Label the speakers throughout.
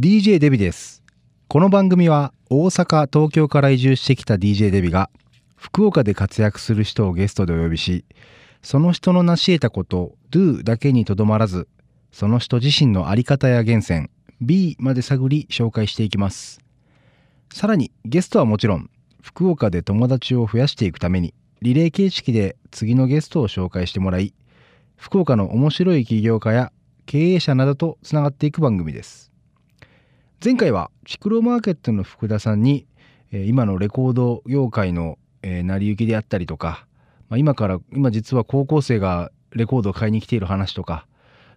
Speaker 1: DJ デビです。この番組は大阪東京から移住してきた DJ デビが福岡で活躍する人をゲストでお呼びしその人の成し得たこと Do だけにとどまらずその人自身の在り方や源泉 B まで探り紹介していきます。さらにゲストはもちろん福岡で友達を増やしていくためにリレー形式で次のゲストを紹介してもらい福岡の面白い起業家や経営者などとつながっていく番組です。前回はチクロマーケットの福田さんにえ今のレコード業界のえ成り行きであったりとか、まあ、今から今実は高校生がレコードを買いに来ている話とか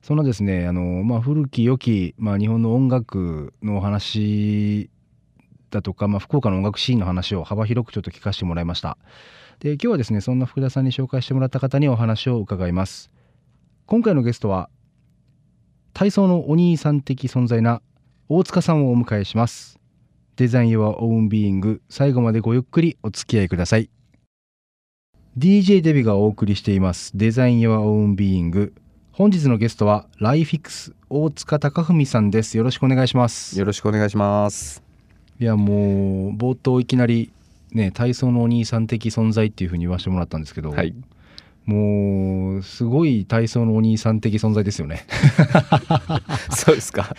Speaker 1: そんなですねあの、まあ、古き良き、まあ、日本の音楽のお話だとか、まあ、福岡の音楽シーンの話を幅広くちょっと聞かせてもらいました。で今日はですねそんな福田さんに紹介してもらった方にお話を伺います。今回のゲストは体操のお兄さん的存在な大塚さんをお迎えします。デザイン Your Own Being 最後までごゆっくりお付き合いください。DJ デビがお送りしています。デザイン Your Own Being 本日のゲストはライフィックス大塚貴文さんです。よろしくお願いします。
Speaker 2: よろしくお願いします。
Speaker 1: いやもう冒頭いきなりね体操のお兄さん的存在っていうふうに言わせてもらったんですけど、
Speaker 2: はい。
Speaker 1: もうすごい体操のお兄さん的存在ですよね。
Speaker 2: そうですか。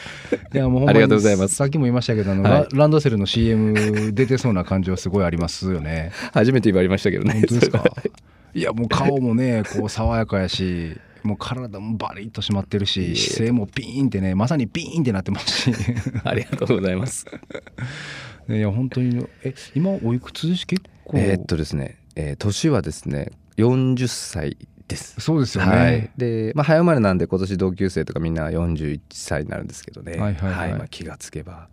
Speaker 1: いやもう
Speaker 2: ありがとうございます。
Speaker 1: さっきも言いましたけどあの、
Speaker 2: はい。
Speaker 1: ラランドセルの CM 出てそうな感じはすごいありますよね。
Speaker 2: 初めて言われましたけどね。
Speaker 1: 本当ですか？
Speaker 2: い
Speaker 1: やもう顔もねこう爽やかやしもう体もバリッと締まってるし姿勢もピーンってねまさにピーンってなってますし。
Speaker 2: ありがとうございます。
Speaker 1: いや本当にえ今おいくつです？結構。
Speaker 2: えーっとですね、えー年はですね、40歳です。
Speaker 1: そうですよね、
Speaker 2: はい、で、まあ、早生まれなんで今年同級生とかみんな41歳になるんですけどね、
Speaker 1: はいはいはい。
Speaker 2: まあ、気がつけば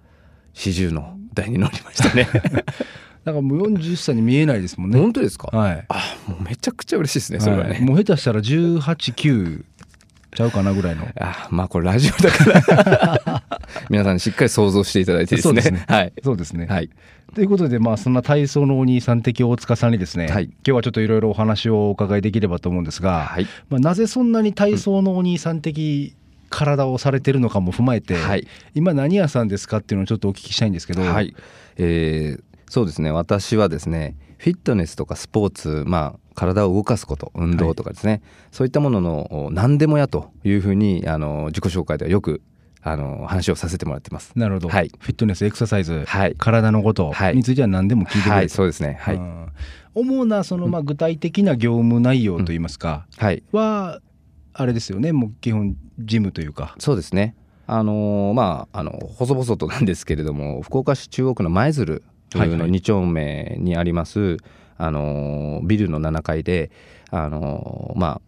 Speaker 2: 40の台に乗りましたね。
Speaker 1: だからもう40歳に見えないですもんね。
Speaker 2: 本当ですか、
Speaker 1: はい。
Speaker 2: あもうめちゃくちゃ嬉しいですねそれはね、
Speaker 1: はい。もう下手したら189ちゃうかなぐらいの。
Speaker 2: あまあこれラジオだから。皆さんしっかり想像していただいてですね。
Speaker 1: そうですね。
Speaker 2: はい。
Speaker 1: そうですね、
Speaker 2: はい。
Speaker 1: ということでまあそんな体操のお兄さん的大塚さんにですね、
Speaker 2: はい。
Speaker 1: 今日はちょっといろいろお話をお伺いできればと思うんですが、
Speaker 2: はい。
Speaker 1: まあ、なぜそんなに体操のお兄さん的体をされてるのかも踏まえて、
Speaker 2: はい。
Speaker 1: 今何屋さんですかっていうのをちょっとお聞きしたいんですけど、
Speaker 2: はい、えーそうですね。私はですねフィットネスとかスポーツまあ体を動かすこと運動とかですね、そういったもののお何でもやというふうにあの自己紹介ではよくあの話をさせてもらってます。
Speaker 1: なるほど、
Speaker 2: はい。
Speaker 1: フィットネスエクササイズ、
Speaker 2: はい。
Speaker 1: 体のこと
Speaker 2: はい。
Speaker 1: については何でも聞いてくれると、
Speaker 2: はいそうですね。はい、
Speaker 1: うん。主なそのまあ具体的な業務内容といいますか、
Speaker 2: はい。
Speaker 1: はあれですよね。もう基本ジムというか。
Speaker 2: そうですね。あのーまああの細々となんですけれども福岡市中央区の舞鶴の
Speaker 1: はいはい。
Speaker 2: 2丁目にあります、あのービルの7階であのーまあ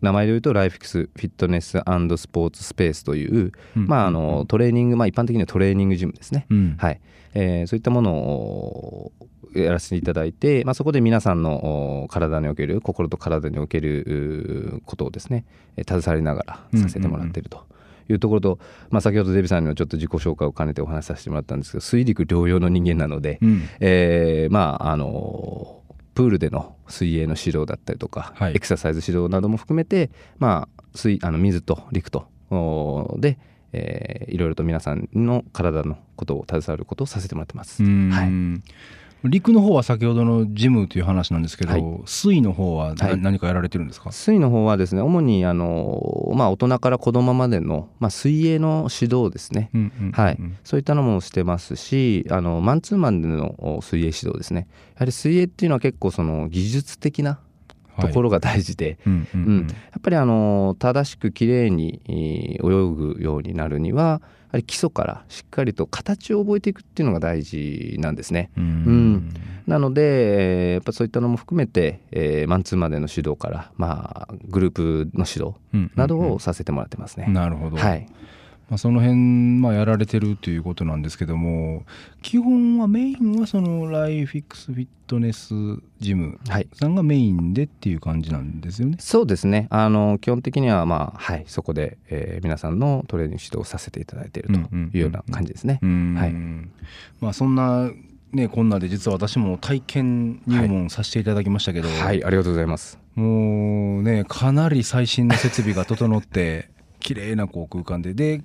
Speaker 2: 名前で言うとライフィックスフィットネススポーツスペースという、
Speaker 1: うん。
Speaker 2: まああのトレーニングまあ一般的にはトレーニングジムですね、
Speaker 1: うん。
Speaker 2: はい。えーそういったものをやらせていただいて、まあ、そこで皆さんのお体における心と体におけるうことをですねえー携わりながらさせてもらっていると。いうところと、まあ、先ほどデビさんにもちょっと自己紹介を兼ねてお話しさせてもらったんですけど水陸両用の人間なので、
Speaker 1: うん。
Speaker 2: えーまああのプールでの水泳の指導だったりとか、
Speaker 1: はい。
Speaker 2: エクササイズ指導なども含めて、まあ、水あの水と陸とおで、えーいろいろと皆さんの体のことを携わることをさせてもらってます。
Speaker 1: うん。
Speaker 2: はい
Speaker 1: 陸の方は先ほどのジムという話なんですけど、
Speaker 2: はい。
Speaker 1: 水の方はな
Speaker 2: はい。
Speaker 1: 何かやられてるんですか、
Speaker 2: 水の方はですね主にあの、まあ、大人から子供までの、まあ、水泳の指導ですね、
Speaker 1: うんうんうん
Speaker 2: はい、そういったのもしてますしあのマンツーマンでのお水泳指導ですね。やはり水泳っていうのは結構その技術的なところが大事で、
Speaker 1: うんうん
Speaker 2: うん。やっぱりあの正しくきれいにえー泳ぐようになるにはやはり基礎からしっかりと形を覚えていくっていうのが大事なんですね。
Speaker 1: うん。
Speaker 2: うん。なので、えーやっぱそういったのも含めて、えーマンツーマンでの指導から、まあ、グループの指導
Speaker 1: うん。
Speaker 2: などをさせてもらってますね。
Speaker 1: なるほど、
Speaker 2: はい、
Speaker 1: まあ、その辺、まあ、やられてるということなんですけども基本はメインはそのライフィックスフィットネスジム
Speaker 2: はい
Speaker 1: さんがメインでっていう感じなんですよね？
Speaker 2: そうですねあの基本的には、まあはい、そこで、えー皆さんのトレーニング指導をさせていただいているというような感じですね。
Speaker 1: うん
Speaker 2: はい
Speaker 1: まあそんなねこんなで実は私も体験入門させていただきましたけど、
Speaker 2: はい、ありがとうございます。
Speaker 1: もうねかなり最新の設備が整って 綺麗なこう空間で。で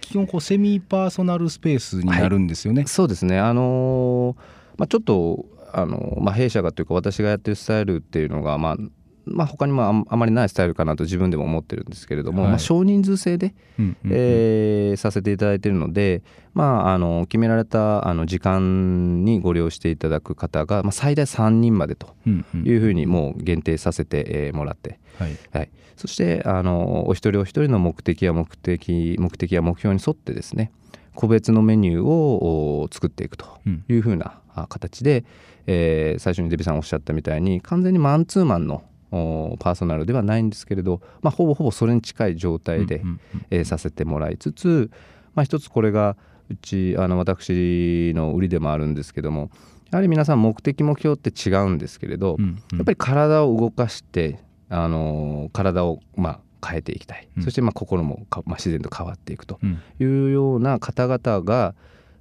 Speaker 1: 基本こうセミパーソナルスペースになるんですよね。
Speaker 2: そうですね。あのーまあ、ちょっとあの、まあ、弊社がというか私がやってるスタイルっていうのが、まあまあ、他にもああまりないスタイルかなと自分でも思ってるんですけれども、
Speaker 1: はい。
Speaker 2: まあ、少人数制で、
Speaker 1: うんうんうん。
Speaker 2: えーさせていただいているので、まあ、あの決められたあの時間にご利用していただく方が、まあ、最大3人までと
Speaker 1: うんうん
Speaker 2: いうふうにもう限定させてえーもらって、
Speaker 1: はい。
Speaker 2: はい、そしてあのお一人お一人の目的や目的目的や目標に沿ってですね個別のメニューをお作っていくと
Speaker 1: うん。
Speaker 2: いうふうなあ形で、えー最初にデビさんおっしゃったみたいに完全にマンツーマンのおパーソナルではないんですけれど、まあ、ほぼほぼそれに近い状態で、えーさせてもらいつつ、まあ、一つこれがうちあの私の売りでもあるんですけどもやはり皆さん目的目標って違うんですけれど、
Speaker 1: うんうん。
Speaker 2: やっぱり体を動かして、あのー体をまあ変えていきたい、
Speaker 1: うん。
Speaker 2: そしてまあ心もか、まあ、自然と変わっていくと
Speaker 1: うん。
Speaker 2: いうような方々が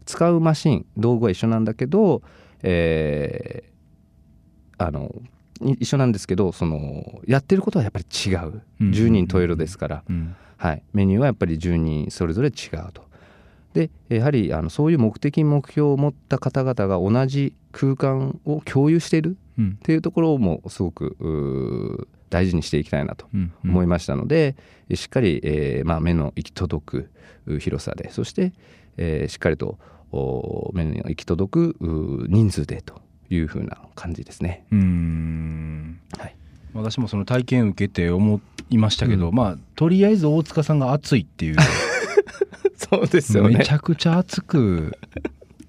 Speaker 2: 使うマシン道具は一緒なんだけど、えーあのい一緒なんですけどそのやってることはやっぱり違う。
Speaker 1: うん。
Speaker 2: 10人十色ですから、
Speaker 1: うん。
Speaker 2: はい、メニューはやっぱり10人それぞれ違うと。でやはりあのそういう目的目標を持った方々が同じ空間を共有している
Speaker 1: うん。
Speaker 2: っていうところもすごく大事にしていきたいなと
Speaker 1: うん。うん。
Speaker 2: 思いましたので、しっかり、えーまあ、目の行き届くう広さでそして、えーしっかりとお目の行き届くう人数でというふうな感じですね。
Speaker 1: うーん。
Speaker 2: はい、
Speaker 1: 私もその体験受けて思いましたけど、
Speaker 2: うん。
Speaker 1: まあとりあえず大塚さんが熱いっていう。
Speaker 2: そうです
Speaker 1: めちゃくちゃ熱く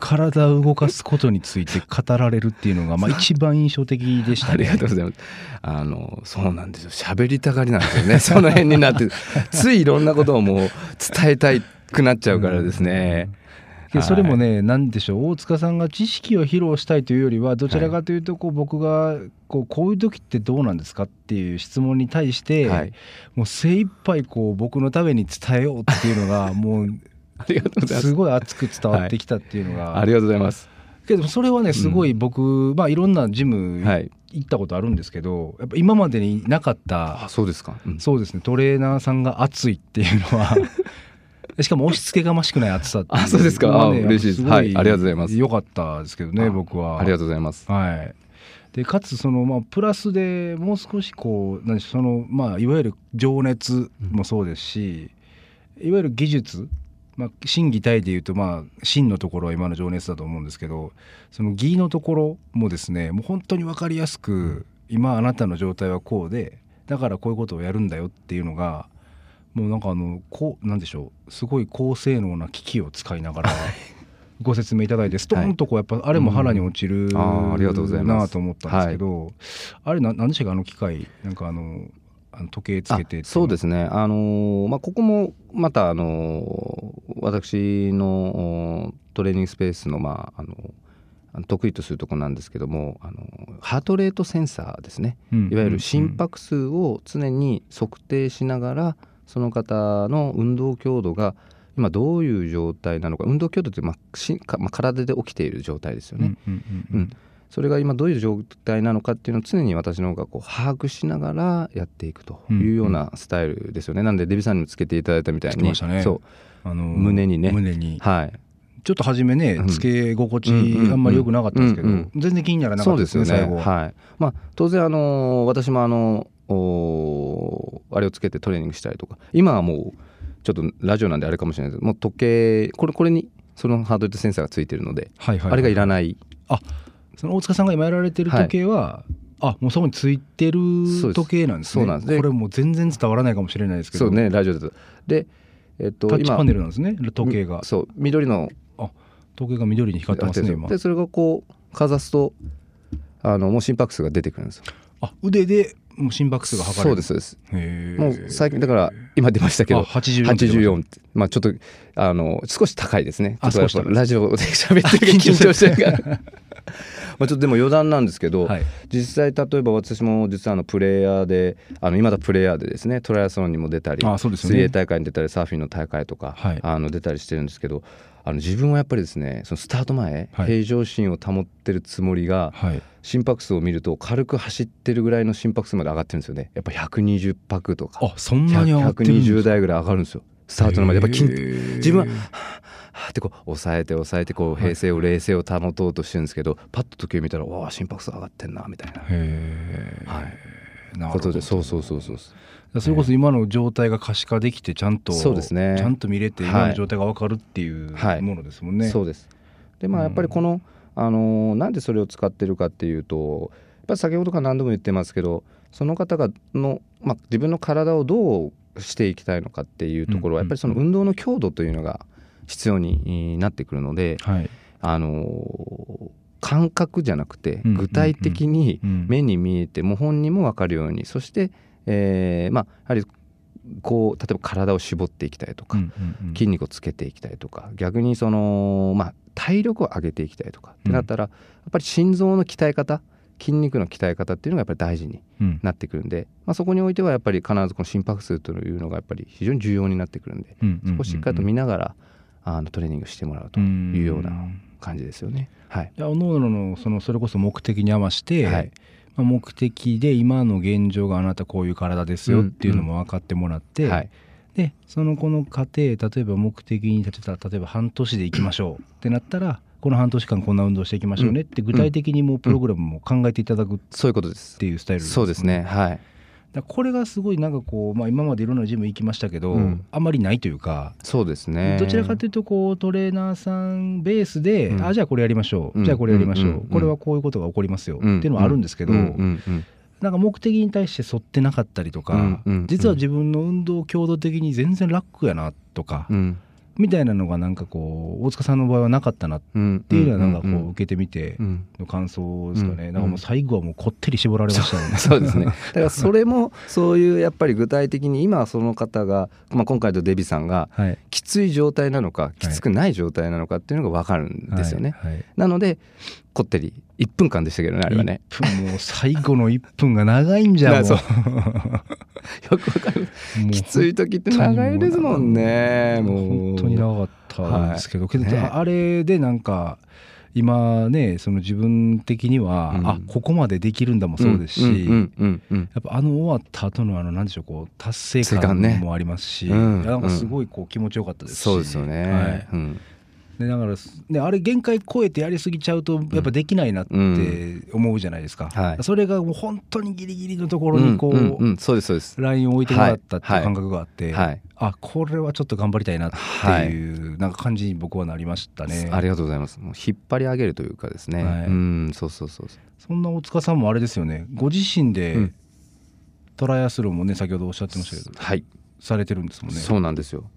Speaker 1: 体を動かすことについて語られるっていうのが、まあ、一番印象的でしたね。
Speaker 2: ありがとうございます。あのそうなんですよ。喋りたがりなんですよね。その辺になって。ついいろんなことをもう伝えたくなっちゃうからですね。
Speaker 1: でそれもね、なんでしょう大塚さんが知識を披露したいというよりはどちらかというとこう僕がこうこういう時ってどうなんですかっていう質問に対して、
Speaker 2: はい、
Speaker 1: もう精一杯こう僕のために伝えようっていうのが もう
Speaker 2: ありがとうございますす。
Speaker 1: ごい熱く伝わってきたっていうのが、
Speaker 2: ありがとうございます。
Speaker 1: けどそれはねすごい僕、まあいろんなジム
Speaker 2: はい。
Speaker 1: 行ったことあるんですけどやっぱ今までになかった
Speaker 2: あそうですか。うん
Speaker 1: そうですねトレーナーさんが熱いっていうのはしかも押し付けがましくない熱さ。
Speaker 2: あそうですか。
Speaker 1: のは
Speaker 2: あ嬉しいです。
Speaker 1: ご
Speaker 2: はい。ありがとうございます。
Speaker 1: よかったですけどね
Speaker 2: あ
Speaker 1: 僕は。
Speaker 2: ありがとうございます。
Speaker 1: はい。でかつそのまあプラスでもう少しこう何でしょうそのまあいわゆる情熱もそうですし、いわゆる技術まあ、心技体でいうとまあ真のところは今の情熱だと思うんですけどその技のところもですねもう本当に分かりやすく今あなたの状態はこうでだからこういうことをやるんだよっていうのがもうなんかあのこうなんでしょうすごい高性能な機器を使いながらご説明いただいてストーンとこうやっぱあれも腹に落ちる
Speaker 2: んあーありがとうございます。
Speaker 1: なと思ったんですけど、あれななんでしたかあの機械なんかあの時計つけて
Speaker 2: あそうですね、あのーまあ、ここもまた、あのー私のおトレーニングスペースの,、まあ、あのあの得意とするところなんですけども、あのハートレートセンサーですね、
Speaker 1: うん。
Speaker 2: いわゆる心拍数を常に測定しながらその方の運動強度が今どういう状態なのか運動強度って、まあしかまあ、体で起きている状態ですよね。
Speaker 1: うんうんうん
Speaker 2: うん。それが今どういう状態なのかっていうのを常に私の方がこう把握しながらやっていくというようなスタイルですよね。なんでデビさんにもつけていただいたみたいに。
Speaker 1: つけましたね。
Speaker 2: そう。
Speaker 1: あの
Speaker 2: 胸にね。
Speaker 1: 胸に。
Speaker 2: はい。
Speaker 1: ちょっと初めね
Speaker 2: うん。
Speaker 1: つけ心地
Speaker 2: うんうん
Speaker 1: あんまり良くなかったんですけど、
Speaker 2: うん
Speaker 1: 全然気にならなかったですね。最後は。
Speaker 2: はい。まあ当然あの私もあのおあれをつけてトレーニングしたりとか。今はもうちょっとラジオなんであれかもしれないけどもう時計これこれにそのハードレートセンサーがついてるので、
Speaker 1: はいはいはい。
Speaker 2: あれがいらない。
Speaker 1: その大塚さんが今やられてる時計は、あもうそこについてる時計なんですね。
Speaker 2: そうなんです。で
Speaker 1: これもう全然伝わらないかもしれないですけど。
Speaker 2: そうねラジオだと。でえっと今
Speaker 1: タッチパネルなんですね時計が。
Speaker 2: そう緑の。
Speaker 1: 時計が緑に光ってますね今
Speaker 2: でそれがこうかざすとあのもう心拍数が出てくるんですよ。
Speaker 1: あ腕でもう心拍数が測れる。
Speaker 2: そうですそうです。もう最近だから今出ましたけ
Speaker 1: あ
Speaker 2: ど
Speaker 1: 84って出ま
Speaker 2: 84って。まあちょっとあの少し高いですね。ちょ
Speaker 1: あ
Speaker 2: っとラジオで喋って る。緊張してるから。まあちょっとでも余談なんですけど、
Speaker 1: はい。
Speaker 2: 実際例えば私も実はあのプレイヤーであの今だプレイヤーでですねトライアスロンにも出たり
Speaker 1: あそうですよね。
Speaker 2: 水泳大会に出たりサーフィンの大会とか、
Speaker 1: はい。
Speaker 2: あの出たりしてるんですけどあの自分はやっぱりですねそのスタート前、
Speaker 1: はい。
Speaker 2: 平常心を保ってるつもりが
Speaker 1: はい。
Speaker 2: 心拍数を見ると軽く走ってるぐらいの心拍数まで上がってるんですよね。やっぱ120拍とか。
Speaker 1: あそんなに上がってるんです
Speaker 2: 120台ぐらい上がるんですよ。スタートの前。でやっぱり
Speaker 1: へー。
Speaker 2: 自分ははーってこう抑えて抑えてこう平静を冷静を保とうとしてるんですけど、パッと時計見たらわあ心拍数上がってんなみたいな。
Speaker 1: へえ、
Speaker 2: はい。
Speaker 1: なるほど。
Speaker 2: ことでそうそうそうそう
Speaker 1: それこそ今の状態が可視化できてちゃんと
Speaker 2: そうですね。
Speaker 1: ちゃんと見れて
Speaker 2: はい。
Speaker 1: 今の状態が分かるっていう
Speaker 2: はい
Speaker 1: ものですもんね。
Speaker 2: そうです。でまあ
Speaker 1: うん。
Speaker 2: やっぱりこの、あのーなんでそれを使ってるかっていうとやっぱり先ほどから何度も言ってますけどその方がの、まあ、自分の体をどうしていきたいのかっていうところは
Speaker 1: うん。
Speaker 2: やっぱりその運動の強度というのが必要になってくるので、
Speaker 1: はい。
Speaker 2: あのー感覚じゃなくて
Speaker 1: うん。
Speaker 2: 具体的に
Speaker 1: うん。
Speaker 2: 目に見えてもう本人も分かるようにそして、えーまあやはりこう例えば体を絞っていきたいとか、筋肉をつけていきたいとか逆にその、まあ、体力を上げていきたいとかってなったら、やっぱり心臓の鍛え方筋肉の鍛え方っていうのがやっぱり大事に
Speaker 1: うん。
Speaker 2: なってくるんで、まあ、そこにおいてはやっぱり必ずこの心拍数というのがやっぱり非常に重要になってくるんでそこをしっかりと見ながらあのトレーニングしてもらうというような感じですよね。はい、
Speaker 1: おのおののそのそれこそ目的に合わせて、
Speaker 2: はい。
Speaker 1: まあ、目的で今の現状があなたこういう体ですよっていうのも分かってもらって、
Speaker 2: はい
Speaker 1: でそのこの過程例えば目的に立てた例えば半年でいきましょうってなったらこの半年間こんな運動していきましょうねって具体的にもうプログラムも考えていただくっ
Speaker 2: そういうことです。
Speaker 1: ていうスタイル
Speaker 2: そうですね。はい。
Speaker 1: だこれがすごいなんかこう、まあ、今までいろんなジム行きましたけど、
Speaker 2: うん。
Speaker 1: あんまりないというか、
Speaker 2: そうですね。
Speaker 1: どちらかというとこうトレーナーさんベースで、
Speaker 2: うん。
Speaker 1: あじゃあこれやりましょう、
Speaker 2: うん。
Speaker 1: じゃあこれやりましょう、これはこういうことが起こりますよ、
Speaker 2: うん。
Speaker 1: っていうのはあるんですけど、なんか目的に対して沿ってなかったりとか、実は自分の運動強度的に全然楽やなとか、
Speaker 2: うん
Speaker 1: みたいなのがなんかこう大塚さんの場合はなかったなっ
Speaker 2: うん
Speaker 1: ていうのはなんかこ
Speaker 2: ん
Speaker 1: う受けてみて
Speaker 2: うん。
Speaker 1: の感想ですかね、
Speaker 2: うん
Speaker 1: なんかもう最後はもうこってり絞られましたよね。
Speaker 2: そうですね。だからそれもそういうやっぱり具体的に今その方が、まあ、今回のデビさんが
Speaker 1: はい。
Speaker 2: きつい状態なのかきつくない状態なのかっていうのが分かるんですよね。
Speaker 1: はい。はい。
Speaker 2: なのでこってり1分間でしたけどねあれはね。
Speaker 1: 1分もう最後の1分が長いんじゃんもう
Speaker 2: なそう。よく分かる。きつい時って長いですもんね。もう。
Speaker 1: 本当に長かったんですけど、けど
Speaker 2: ね
Speaker 1: あれでなんか今ねその自分的には、
Speaker 2: うん。
Speaker 1: あここまでできるんだもそうですし、
Speaker 2: うんうんうんうん
Speaker 1: やっぱあの終わった後のあのなんでしょうこう達成感もありますし、
Speaker 2: うん。
Speaker 1: いやなんかすごいこう気持ちよかったですし、
Speaker 2: そうですよね。
Speaker 1: はい。
Speaker 2: うん
Speaker 1: でだからねあれ限界超えてやりすぎちゃうとやっぱできないなって思うじゃないですか、
Speaker 2: はい
Speaker 1: それがもう本当にギリギリのところにこう、
Speaker 2: んんうんそうですそうです。
Speaker 1: ラインを置いてもらったっていう
Speaker 2: はい
Speaker 1: 感覚があって、
Speaker 2: はい
Speaker 1: あこれはちょっと頑張りたいなっていう、なんか感じに僕はなりましたね。
Speaker 2: ありがとうございます。もう引っ張り上げるというかですね。
Speaker 1: はい
Speaker 2: うんそうそうそうそう。
Speaker 1: そんな大塚さんもあれですよねご自身で、
Speaker 2: うん
Speaker 1: トライアスロンもね先ほどおっしゃってましたけど
Speaker 2: はい。
Speaker 1: されてるんですもんね。
Speaker 2: そうなんですよ。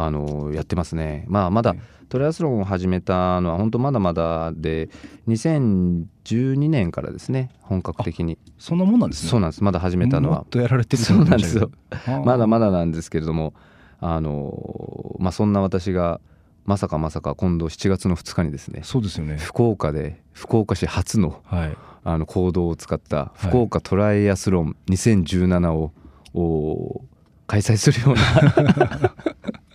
Speaker 2: あのやってますね。まあまだトライアスロンを始めたのは本当まだまだで2012年からですね本格的に。
Speaker 1: そんなもんなんですね。
Speaker 2: そうなんです。まだ始めたのは
Speaker 1: もっとやられてると
Speaker 2: そうなんですよ。まだ
Speaker 1: ま
Speaker 2: まだなんですけれどもあのまあそんな私がまさかまさか今度7月の2日にですね
Speaker 1: そうですよね。
Speaker 2: 福岡で福岡市初の
Speaker 1: はい。
Speaker 2: あの行動を使った福岡トライアスロン2017を、お開催するような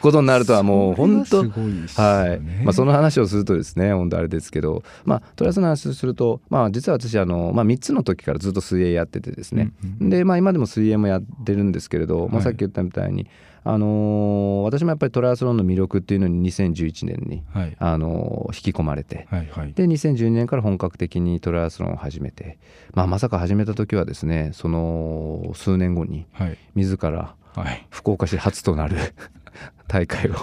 Speaker 2: ことになるとはもう本当
Speaker 1: それがすごいですよ
Speaker 2: はい。
Speaker 1: ね
Speaker 2: まあ、その話をするとですね本当あれですけど、まあ、トライアスロンの話をすると、まあ、実は私あの、まあ、3つの時からずっと水泳やっててですね、
Speaker 1: うんうん。
Speaker 2: で、まあ、今でも水泳もやってるんですけれど、まあ、
Speaker 1: はい。
Speaker 2: さっき言ったみたいに、あのー私もやっぱりトライアスロンの魅力っていうのに2011年に、
Speaker 1: はい。
Speaker 2: あのー引き込まれて、
Speaker 1: はいはい。
Speaker 2: で2012年から本格的にトライアスロンを始めて、まあ、まさか始めた時はですねその数年後に
Speaker 1: はい。
Speaker 2: 自ら
Speaker 1: はい。
Speaker 2: 福岡市初となる大会を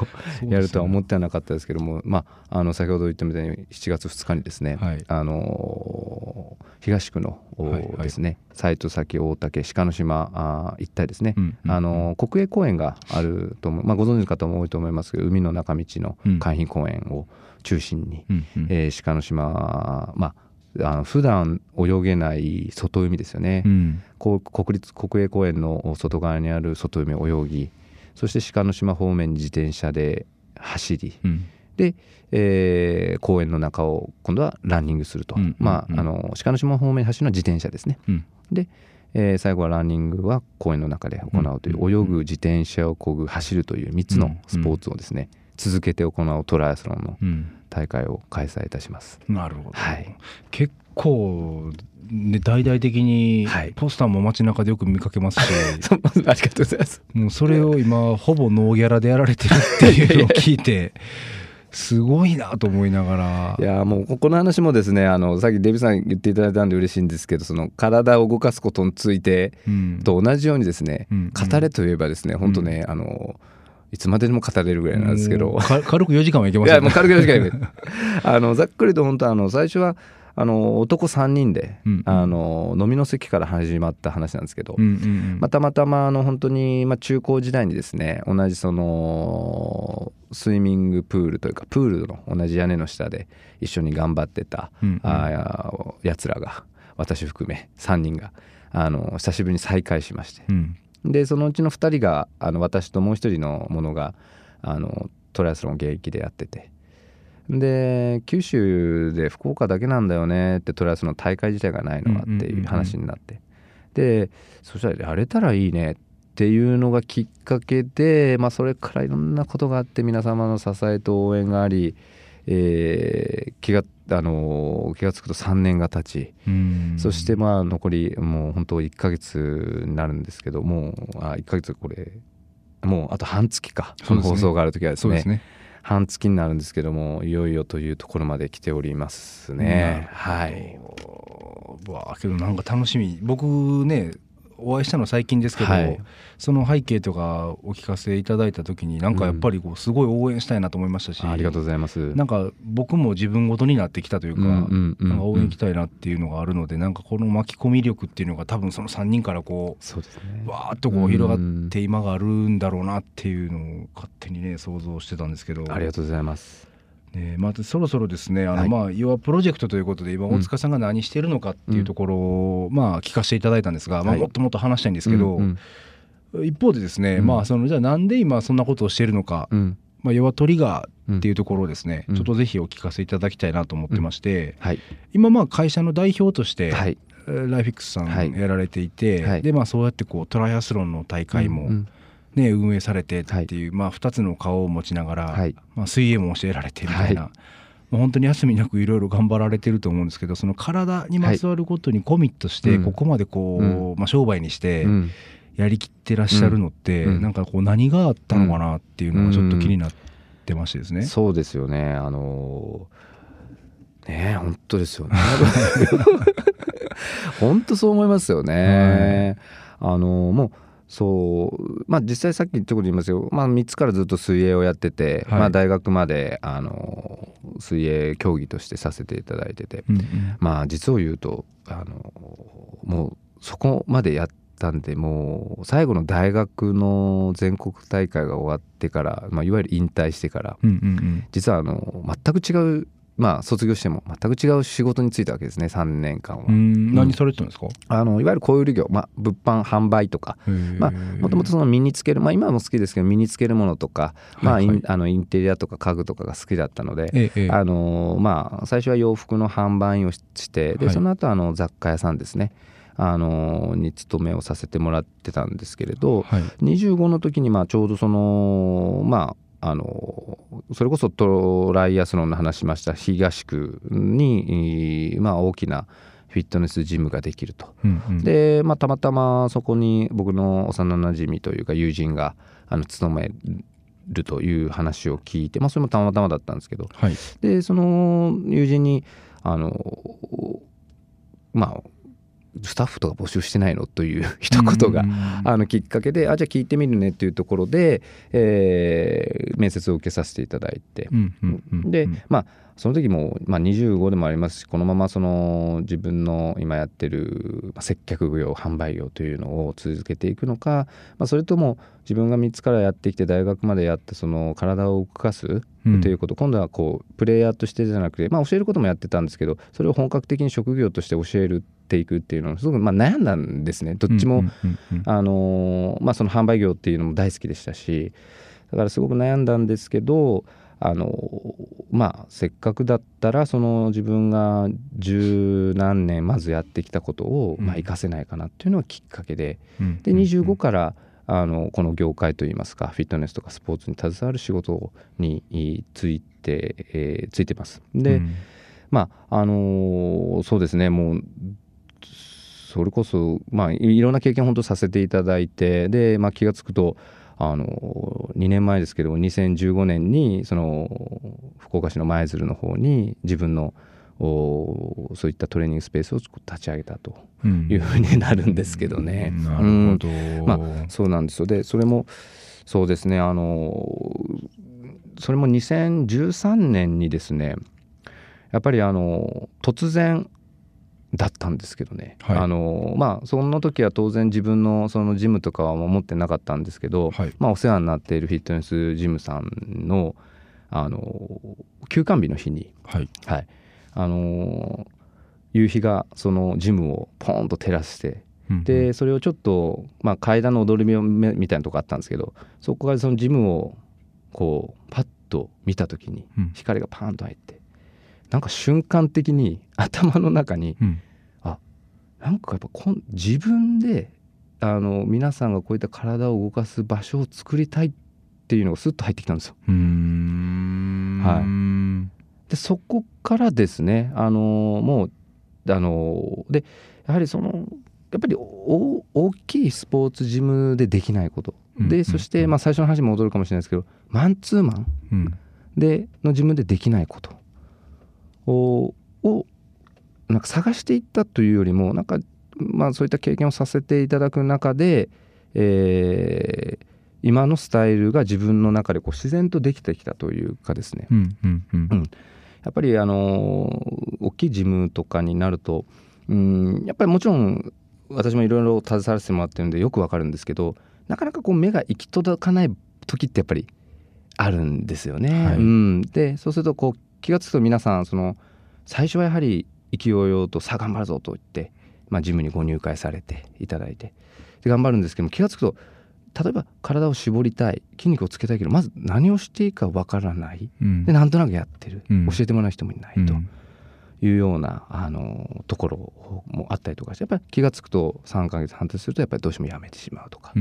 Speaker 2: やるとは思ってはなかったですけども、まあ、あの先ほど言ったみたいに7月2日にですね、
Speaker 1: はい。
Speaker 2: あのー東区の、お
Speaker 1: はいはい。
Speaker 2: ですね斎藤崎大竹鹿の島あー一帯ですね、
Speaker 1: うんうん
Speaker 2: あのー国営公園があると思う、まあ、ご存知の方も多いと思いますけど海の中道の
Speaker 1: うん。
Speaker 2: 海浜公園を中心に、
Speaker 1: うんうん。
Speaker 2: えー鹿の島まああの普段泳げない外海ですよね、
Speaker 1: うん。
Speaker 2: 国立国営公園の外側にある外海を泳ぎそして鹿の島方面に自転車で走り
Speaker 1: うん。
Speaker 2: で、えー公園の中を今度はランニングすると、
Speaker 1: うん
Speaker 2: まあ、
Speaker 1: うん。
Speaker 2: あの鹿の島方面に走るのは自転車ですね。
Speaker 1: うん。
Speaker 2: で、えー最後はランニングは公園の中で行うという、
Speaker 1: うん
Speaker 2: 泳ぐ自転車を漕ぐ走るという3つのスポーツをですね、続けて行うトライアスロンの
Speaker 1: うん
Speaker 2: 大会を開催いたします。
Speaker 1: なるほど、
Speaker 2: はい。
Speaker 1: 結構ね大々的に
Speaker 2: はい。
Speaker 1: ポスターも街中でよく見かけますし、
Speaker 2: そうありがとうございます。
Speaker 1: もうそれを今ほぼノーギャラでやられてるっていうのを聞いてすごいなと思いながら。
Speaker 2: いやもうここの話もですねあのさっきデビさん言っていただいたんで嬉しいんですけどその体を動かすことについて
Speaker 1: うん。
Speaker 2: と同じようにですね、
Speaker 1: うん。
Speaker 2: 語れといえばですね本当ね、あのいつまででも語れるぐらいなんですけど。
Speaker 1: 軽く4時間はいけますよね。
Speaker 2: いやもう軽く短い あのざっくりと本当あの最初はあの男3人で、
Speaker 1: うん。
Speaker 2: あの飲みの席から始まった話なんですけど、
Speaker 1: うんうんうん。
Speaker 2: まあ、たまたまあの本当にまあ中高時代にですね同じそのスイミングプールというかプールの同じ屋根の下で一緒に頑張ってた、
Speaker 1: うんうん。
Speaker 2: あややつらが私含め3人があの久しぶりに再会しまして。
Speaker 1: うん
Speaker 2: でそのうちの2人があの私ともう一人の者があのトライアスロンを現役でやってて。で九州で福岡だけなんだよねってトライアスロンの大会自体がないのはっていう話になって、でそしたらやれたらいいねっていうのがきっかけで、まあ、それからいろんなことがあって皆様の支えと応援があり、えー気があの気が付くと3年が経ち、
Speaker 1: うん。
Speaker 2: そしてまあ残りもう本当1ヶ月になるんですけどもうあ1ヶ月これもうあと半月かこの放送がある時はですね
Speaker 1: ですね。
Speaker 2: 半月になるんですけどもいよいよというところまで来ておりますね。はい。
Speaker 1: いわあけどなんか楽しみ。僕ねお会いしたの最近ですけど、
Speaker 2: はい。
Speaker 1: その背景とかお聞かせいただいた時になんかやっぱりこうすごい応援したいなと思いましたし、
Speaker 2: ありがとうございます。
Speaker 1: なんか僕も自分ごとになってきたというか、
Speaker 2: うんうんうん
Speaker 1: 応援行きたいなっていうのがあるのでなんかこの巻き込み力っていうのが多分その3人からこ
Speaker 2: そうですね。
Speaker 1: うわーっとこう広がって今があるんだろうなっていうのを勝手にね想像してたんですけど。
Speaker 2: ありがとうございます。
Speaker 1: ねまあ、そろそろですねあの、
Speaker 2: はい。
Speaker 1: まあ要はプロジェクトということで今
Speaker 2: うん。
Speaker 1: 大塚さんが何してるのかっていうところを、まあ聞かせていただいたんですが、まあ、
Speaker 2: はい
Speaker 1: もっともっと話したいんですけど、
Speaker 2: うん
Speaker 1: 一方でですね、
Speaker 2: うん。
Speaker 1: まあそのじゃあなんで今そんなことをしているのか、
Speaker 2: うん。
Speaker 1: まあ、要はトリガ
Speaker 2: うん
Speaker 1: ーっていうところをですね、
Speaker 2: うん。
Speaker 1: ちょっとぜひお聞かせいただきたいなと思ってまして、
Speaker 2: はい。
Speaker 1: 今まあ会社の代表として、ライフィックスさ
Speaker 2: はい。
Speaker 1: んやられていて、
Speaker 2: はい。
Speaker 1: でまあそうやってこうトライアスロンの大会も、
Speaker 2: うん
Speaker 1: ね運営されてっていう、まあ、2つの顔を持ちながら、
Speaker 2: はい。
Speaker 1: まあ、水泳も教えられてみたいな、
Speaker 2: はい。
Speaker 1: もう本当に休みなくいろいろ頑張られてると思うんですけどその体にまつわることにコミットして、
Speaker 2: うん。
Speaker 1: ここまでこう、
Speaker 2: うん。
Speaker 1: まあ、商売にして
Speaker 2: うん。
Speaker 1: やりきってらっしゃるのって、
Speaker 2: うん。
Speaker 1: なん。かこう何があったのかなっていうのがちょっと気になってましてですね。
Speaker 2: そうですよね。あのねえ本当ですよね。本当そう思いますよね、あのもうそうまあ実際さっき言ったこと言いますよ、まあ、3つからずっと水泳をやってて、
Speaker 1: はい
Speaker 2: まあ、大学まであの水泳競技としてさせていただいてて。
Speaker 1: うんうん。
Speaker 2: まあ実を言うとあのもうそこまでやったんでもう最後の大学の全国大会が終わってから、まあ、いわゆる引退してから。
Speaker 1: うんうんうん。
Speaker 2: 実はあの全く違うまあ卒業しても全く違う仕事に就いたわけですね3年間は。
Speaker 1: うん。何されてたんですか、
Speaker 2: あのいわゆる小売業、まあ、物販販売とか。まあもともとその身につけるまあ今も好きですけど身につけるものとか、まあ
Speaker 1: はい。はい
Speaker 2: インあのインテリアとか家具とかが好きだったので、あのまあ最初は洋服の販売をししてで、
Speaker 1: はい。
Speaker 2: その後あの雑貨屋さんですね。あのに勤めをさせてもらってたんですけれど、
Speaker 1: はい。
Speaker 2: 25の時にまあちょうどそのまああのそれこそトライアスロンの話しました。東区に、まあ、大きなフィットネスジムができると。
Speaker 1: うんうん。
Speaker 2: で、まあ、たまたまそこに僕の幼なじみというか友人があの勤めるという話を聞いて、まあ、それもたまたまだったんですけど。
Speaker 1: はい。
Speaker 2: でその友人にあのまあスタッフとか募集してないの？という 一言が
Speaker 1: うん。
Speaker 2: あのきっかけであじゃあ聞いてみるねっていうところで、えー面接を受けさせていただいて、
Speaker 1: うんうんうん
Speaker 2: でまあその時も、まあ、25でもありますしこのままその自分の今やってるまあ接客業販売業というのを続けていくのか、まあ、それとも自分が3つからやってきて大学までやってその体を動かす
Speaker 1: うん。
Speaker 2: ということ、今度はこうプレイヤーとしてじゃなくて、まあ、教えることもやってたんですけどそれを本格的に職業として教えるっていくっていうのをすごくまあ悩んだんですね。どっちも、販売業っていうのも大好きでしたしだからすごく悩んだんですけど、あのーまあ、せっかくだったらその自分が十何年まずやってきたことを、
Speaker 1: うん。
Speaker 2: まあ、活かせないかなっていうのがきっかけでで
Speaker 1: うん
Speaker 2: 25からあのこの業界といいますかフィットネスとかスポーツに携わる仕事について、えー、ついてます。で、うん。まああのー、そうですね。もうそれこそ、まあ、いろんな経験本当させていただいてで、まあ、気が付くとあの2年前ですけども2015年にその福岡市の舞鶴の方に自分のそういったトレーニングスペースを立ち上げたというふうになるんですけどね。
Speaker 1: うん、なるほど、
Speaker 2: うん、まあ、そうなんですよ。でそれもそうですねあのそれも2013年にですねやっぱりあの突然だったんですけどね、はい、あのまあその時は当然自分のそのジムとかは持ってなかったんですけど、はい、まあ、お世話になっているフィットネスジムさんのあの休館日の日に、はい、はい、あの夕日がそのジムをポーンと照らして、うんうん、でそれをちょっと、まあ、階段の踊り目みたいなとこあったんですけどそこからそのジムをこうパッと見た時に光がパーンと入って、なんか瞬間的に頭の中に、うん、あなんかやっぱこん自分であの皆さんがこういった体を動かす場所を作りたいっていうのがスッと入ってきたんですよ。はい、でそこからですねあのもうあのでやはりそのやっぱり大きいスポーツジムでできないこと、うん、で、そして、まあ、最初の話に戻るかもしれないですけどマンツーマンでのジムでできないことをなんか探していったというよりもなんかまあそういった経験をさせていただく中で、えー、今のスタイルが自分の中でこう自然とできてきたというかですね、うんうんうん。うん、やっぱりあの大きいジムとかになるとうんやっぱりもちろん私もいろいろ携わらせてもらってるんでよくわかるんですけどなかなかこう目が行き届かない時ってやっぱりあるんですよね。はい、うん、でそうするとこう気が付くと皆さんその最初はやはり勢いようとさあ頑張るぞと言って、まあ、ジムにご入会されていただいてで頑張るんですけども気が付くと例えば体を絞りたい筋肉をつけたいけどまず何をしていいかわからない、うん、でなんとなくやってる、うん、教えてもらう人もいないと。いうようなあのところもあったりとかしてやっぱり気が付くと3ヶ月半年するとやっぱりどうしてもやめてしまうとか、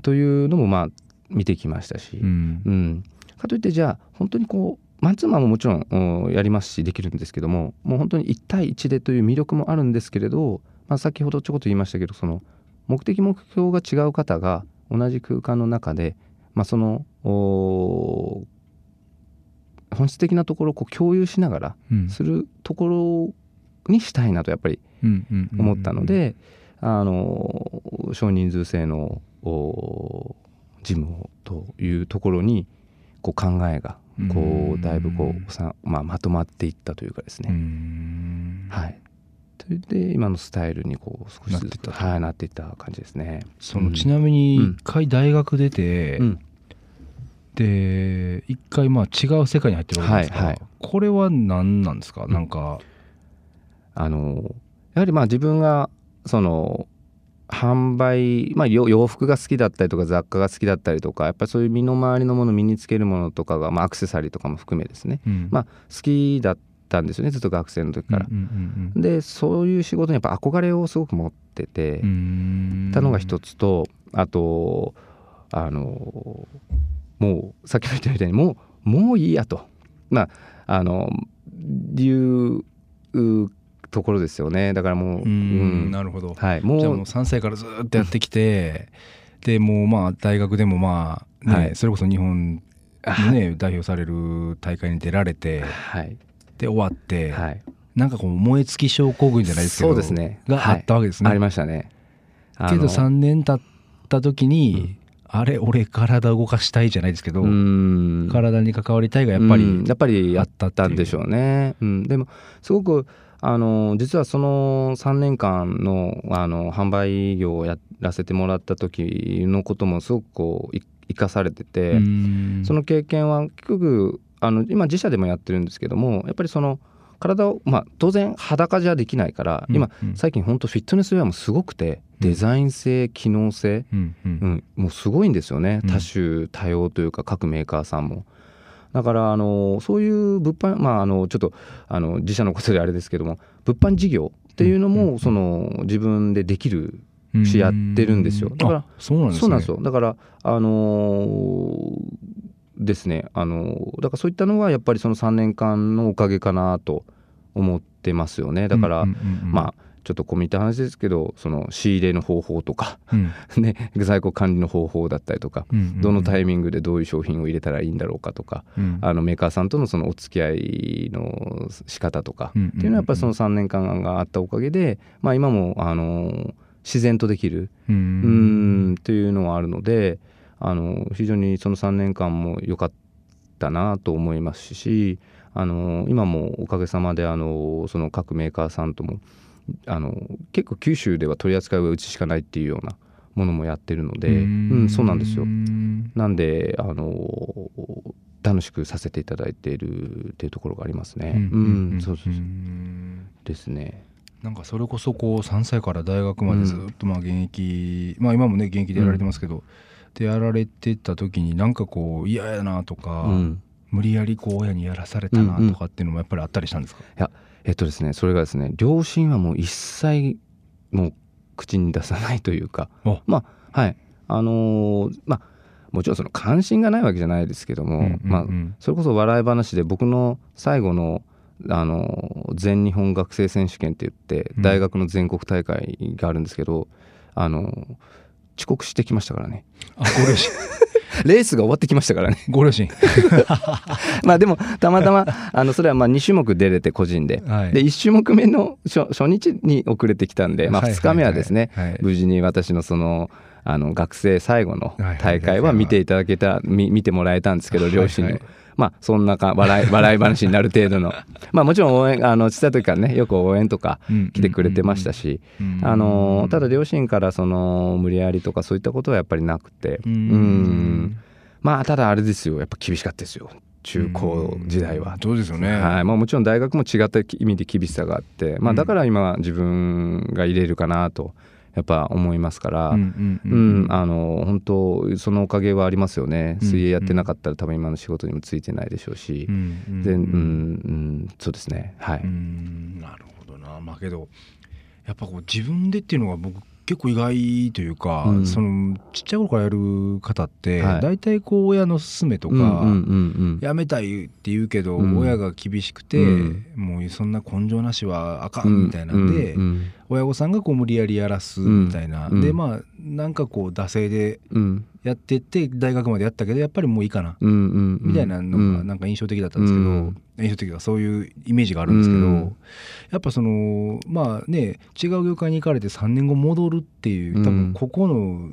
Speaker 2: というのもまあ見てきましたし、うん、うん、かといってじゃあ本当にこうマンツーマンももちろんやりますしできるんですけどももう本当に1対1でという魅力もあるんですけれど、まあ、先ほどちょこっと言いましたけどその目的目標が違う方が同じ空間の中で、まあ、その本質的なところをこう共有しながらするところにしたいなとやっぱり思ったのであの少人数制のジムというところにこう考えがこうだいぶこうさ、まあ、まとまっていったというかですね。はい、それで今のスタイルにこう少しずつはい、なっていった感じですね。
Speaker 1: その、ちなみに一回大学出て、うん、で一回まあ違う世界に入ってるわけですか、はいはい、これは何なんですか、うん、なん。か
Speaker 2: あのやはりまあ自分がその販売、まあ、洋服が好きだったりとか雑貨が好きだったりとかやっぱりそういう身の回りのもの身につけるものとかが、まあ、アクセサリーとかも含めですね、うん、まあ、好きだったんですよねずっと学生の時から。うんうんうん、でそういう仕事にやっぱ憧れをすごく持っててたのが一つとあとあのもうさっきも言ったみたいにもうもういいやと。まああのいうところですよね。だからもうう
Speaker 1: んなるほど、
Speaker 2: はい、
Speaker 1: もうじゃあもう3歳からずっとやってきて、でもうまあ大学でもまあね、はい、それこそ日本ね代表される大会に出られて、はい、で終わって、はい、なんかこう燃え尽き症候群じゃないですけど
Speaker 2: そうですね。
Speaker 1: があったわけですね、
Speaker 2: ありましたね。
Speaker 1: けど3年経った時に、うん、あれ俺体動かしたいじゃないですけど体に関わりたいがやっぱり
Speaker 2: やっぱりあったんでしょうね、うん、でもすごくあの実はその3年間のあの販売業をやらせてもらった時のこともすごくこう生かされててその経験は結局あの今自社でもやってるんですけどもやっぱりその体を、まあ、当然裸じゃできないから、今、最近本当フィットネスウェアもすごくてデザイン性機能性、うんもうすごいんですよね。多種多様というか各メーカーさんも。だからあのそういう物販まああのちょっとあの自社のことであれですけども物販事業っていうのもその自分でできるしやってるんですよ。だから
Speaker 1: そうなんですね。
Speaker 2: そうなんですよ。だからあのーですね。あのーだからそういったのはやっぱりその3年間のおかげかなと思ってますよね。だから、まあちょっと込み入った話ですけどその仕入れの方法とか
Speaker 1: あ、うん。
Speaker 2: ね在庫管理の方法だったりとか、どのタイミングでどういう商品を入れたらいいんだろうかとか、
Speaker 1: うん。
Speaker 2: あのメーカーさんとのそのお付き合いの仕方とか、
Speaker 1: うん
Speaker 2: っていうのはやっぱりその3年間があったおかげで、まあ、今もあの自然とできる
Speaker 1: う
Speaker 2: うんん。というのはあるのであの非常にその3年間も良かったなと思いますしあの今もおかげさまであのその各メーカーさんともあの結構九州では取り扱いはうちしかないっていうようなものもやってるので、うん、そうなんですよ。なんであの楽しくさせていただいているっていうところがありますね。うん、そうそうそう
Speaker 1: うん
Speaker 2: ですね。
Speaker 1: なんかそれこそこう3歳から大学までずっとまあ現役、まあ今もね現役でやられてますけど、でやられてた時になんかこう嫌やなとか、
Speaker 2: うん、
Speaker 1: 無理やりこう親にやらされたなとかっていうのもやっぱりあったりしたんですか、
Speaker 2: いやえっとですねそれがですね両親はもう一切もう口に出さないというか
Speaker 1: お。
Speaker 2: まあはい。あのーまあもちろんその関心がないわけじゃないですけども、
Speaker 1: うんうんうん。
Speaker 2: まあそれこそ笑い話で僕の最後のあの全日本学生選手権って言って
Speaker 1: うん。
Speaker 2: 大学の全国大会があるんですけど、あの遅刻してきましたからね。
Speaker 1: あご両親。
Speaker 2: レースが終わってきましたからね。
Speaker 1: ご両親。
Speaker 2: まあでもたまたまあのそれはまあ2種目出れて個人で、
Speaker 1: はい。
Speaker 2: で1種目目の初初日に遅れてきたんで、まあ、
Speaker 1: はい
Speaker 2: 2日目はですね、
Speaker 1: はい。はい
Speaker 2: 無事に私のそのあの学生最後の大会は見ていただけたみ見てもらえたんですけど両親にも。
Speaker 1: はい。はい
Speaker 2: まあそんなか笑い 笑い話になる程度の。まあもちろん応援あの小さい時からねよく応援とか来てくれてましたし、
Speaker 1: うん
Speaker 2: あのただ両親からその無理やりとかそういったことはやっぱりなくて。
Speaker 1: うん。
Speaker 2: うん。まあただあれですよ。やっぱ厳しかったですよ。中高時代は。
Speaker 1: そうですよね、
Speaker 2: はい。まあ、もちろん大学も違った意味で厳しさがあって、まあ、
Speaker 1: うん。
Speaker 2: だから今自分が入れるかなとやっぱ思いますから、
Speaker 1: う
Speaker 2: うんあの本当そのおかげはありますよね。
Speaker 1: うん
Speaker 2: 水泳やってなかったら多分今の仕事にもついてないでしょうし。
Speaker 1: う、ん
Speaker 2: でうんうん、そうですね。は
Speaker 1: う
Speaker 2: い、
Speaker 1: んなるほどな。まあけどやっぱこう自分でっていうのが僕結構意外というか、
Speaker 2: うん。
Speaker 1: そのちっちゃい頃からやる方って、
Speaker 2: はい。
Speaker 1: 大体こう親の勧めとか、やめたいって言うけど、
Speaker 2: うん。
Speaker 1: 親が厳しくて、
Speaker 2: うん。
Speaker 1: もうそんな根性なしはあかんみたいなんで、親御さんがこう無理やりやらすみたいな、
Speaker 2: うん。
Speaker 1: でまあなんかこう惰性で
Speaker 2: うん。
Speaker 1: やってって大学までやったけどやっぱりもういいかな、みたいなのがなんか印象的だったんですけど、
Speaker 2: うん。
Speaker 1: 印象的がそういうイメージがあるんですけど、
Speaker 2: うん。
Speaker 1: やっぱそのまあね違う業界に行かれて3年後戻るっていう多分ここの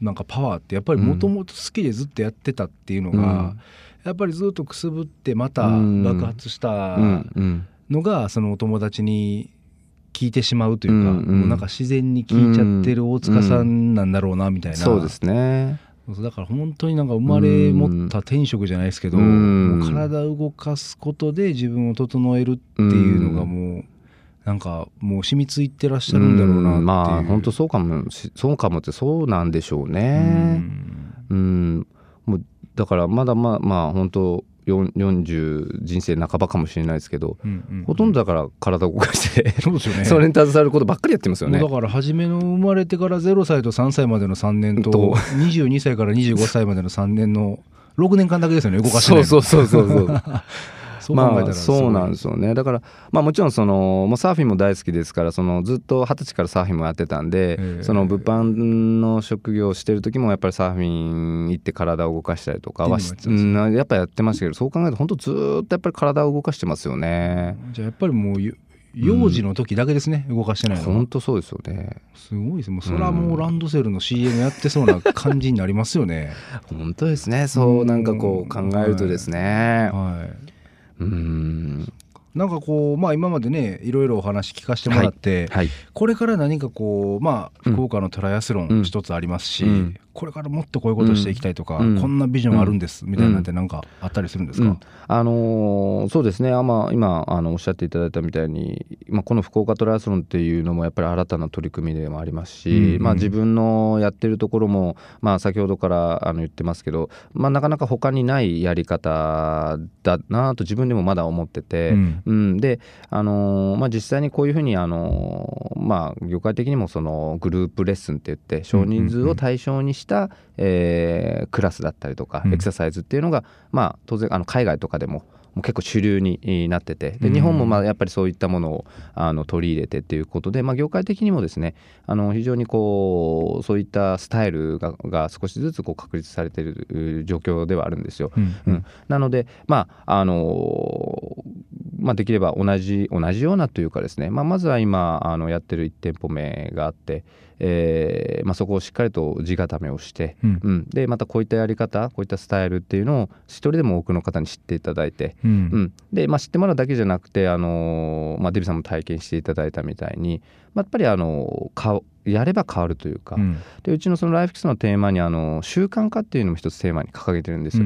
Speaker 1: なんかパワーってやっぱりもともと好きでずっとやってたっていうのが、やっぱりずっとくすぶってまた爆発したのがそのお友達に聞いてしまうというか、
Speaker 2: うんうん。
Speaker 1: もうなんか自然に聞いちゃってる大塚さんなんだろうなみたいな、
Speaker 2: そうですね。
Speaker 1: だから本当になんか生まれ持った天職じゃないですけど、
Speaker 2: うん。
Speaker 1: 体を動かすことで自分を整えるっていうのがもうなんかもう染みついてらっしゃるんだろうなっていう。
Speaker 2: ん。まあ本当そうかも。しそうかもってそうなんでしょう
Speaker 1: う
Speaker 2: ね。
Speaker 1: ん。
Speaker 2: うん、もうだからまだまあまあ本当40人生半ばかもしれないですけど、
Speaker 1: うんうん
Speaker 2: ほとんどだから体を動かして、
Speaker 1: そうですよね
Speaker 2: それに携わることばっかりやってますよね。
Speaker 1: だから初めの生まれてから0歳と3歳までの3年と
Speaker 2: と
Speaker 1: 22歳から25歳までの3年の6年間だけですよね動かしてないの
Speaker 2: そうそうそうそうそう。
Speaker 1: そう考えた
Speaker 2: まあ
Speaker 1: ら
Speaker 2: そうなんですよね。だからまあもちろんそのもうサーフィンも大好きですからそのずっと二十歳からサーフィンもやってたんで、
Speaker 1: ええ。
Speaker 2: その物販の職業をしてる時もやっぱりサーフィン行って体を動かしたりとかは
Speaker 1: やっ
Speaker 2: ぱやってましたけどそう考えると本当ずーっとやっぱり体を動かしてますよね。
Speaker 1: じゃあやっぱりもうゆ幼児の時だけですね、動かしてないのは。
Speaker 2: 本当そうですよね。
Speaker 1: すごいです。もうそれはもうランドセルの CM やってそうな感じになりますよね。
Speaker 2: 本当ですね。そうなんかこう考えるとですね。
Speaker 1: はい
Speaker 2: うん。
Speaker 1: なんかこうまあ今までねいろいろお話聞かせてもらって、
Speaker 2: はい。
Speaker 1: これから何かこうまあ
Speaker 2: うん
Speaker 1: 福岡のトライアスロ
Speaker 2: うん
Speaker 1: ン一つありますし、
Speaker 2: うん
Speaker 1: これからもっとこういうことしていきたいとか、
Speaker 2: うん。
Speaker 1: こんなビジョンあるんですみたいなんてなんかあったりするんですか、
Speaker 2: うん。あのーそうですね、あまあ、今あのおっしゃっていただいたみたいに、まあ、この福岡トライアスロンっていうのもやっぱり新たな取り組みでもありますし、
Speaker 1: うんうん。
Speaker 2: まあ、自分のやってるところも、まあ、先ほどからあの言ってますけど、まあ、なかなか他にないやり方だなと自分でもまだ思ってて、
Speaker 1: うん。うん。
Speaker 2: うん、で、あのーまあ、実際にこういうふうに、あのーまあ、業界的にもそのグループレッスンって言って少人数を対象にした、えークラスだったりとか、
Speaker 1: うん。
Speaker 2: エクササイズっていうのが、まあ、当然あの海外とかでももう結構主流になってて
Speaker 1: うん。
Speaker 2: で日本もまあやっぱりそういったものをあの取り入れてっていうことで、まあ、業界的にもですねあの非常にこうそういったスタイルがが少しずつこう確立されている状況ではあるんですよ。
Speaker 1: うん。
Speaker 2: うん、なので、まああのまあ、できれば同じ同じようなというかですね、まあ、まずは今あのやってる1店舗目があって、えーまあ、そこをしっかりと地固めをして、
Speaker 1: うん。
Speaker 2: うん、でまたこういったやり方こういったスタイルっていうのを一人でも多くの方に知っていただいて、
Speaker 1: うん。
Speaker 2: うん。でまあ、知ってもらうだけじゃなくて、あのまあ、デビさんも体験していただいたみたいに、まあ、やっぱり、あのかやれば変わるというか、
Speaker 1: うん。
Speaker 2: でうちのそのライフキスのテーマにあの習慣化っていうのも一つテーマに掲げてるんですよ。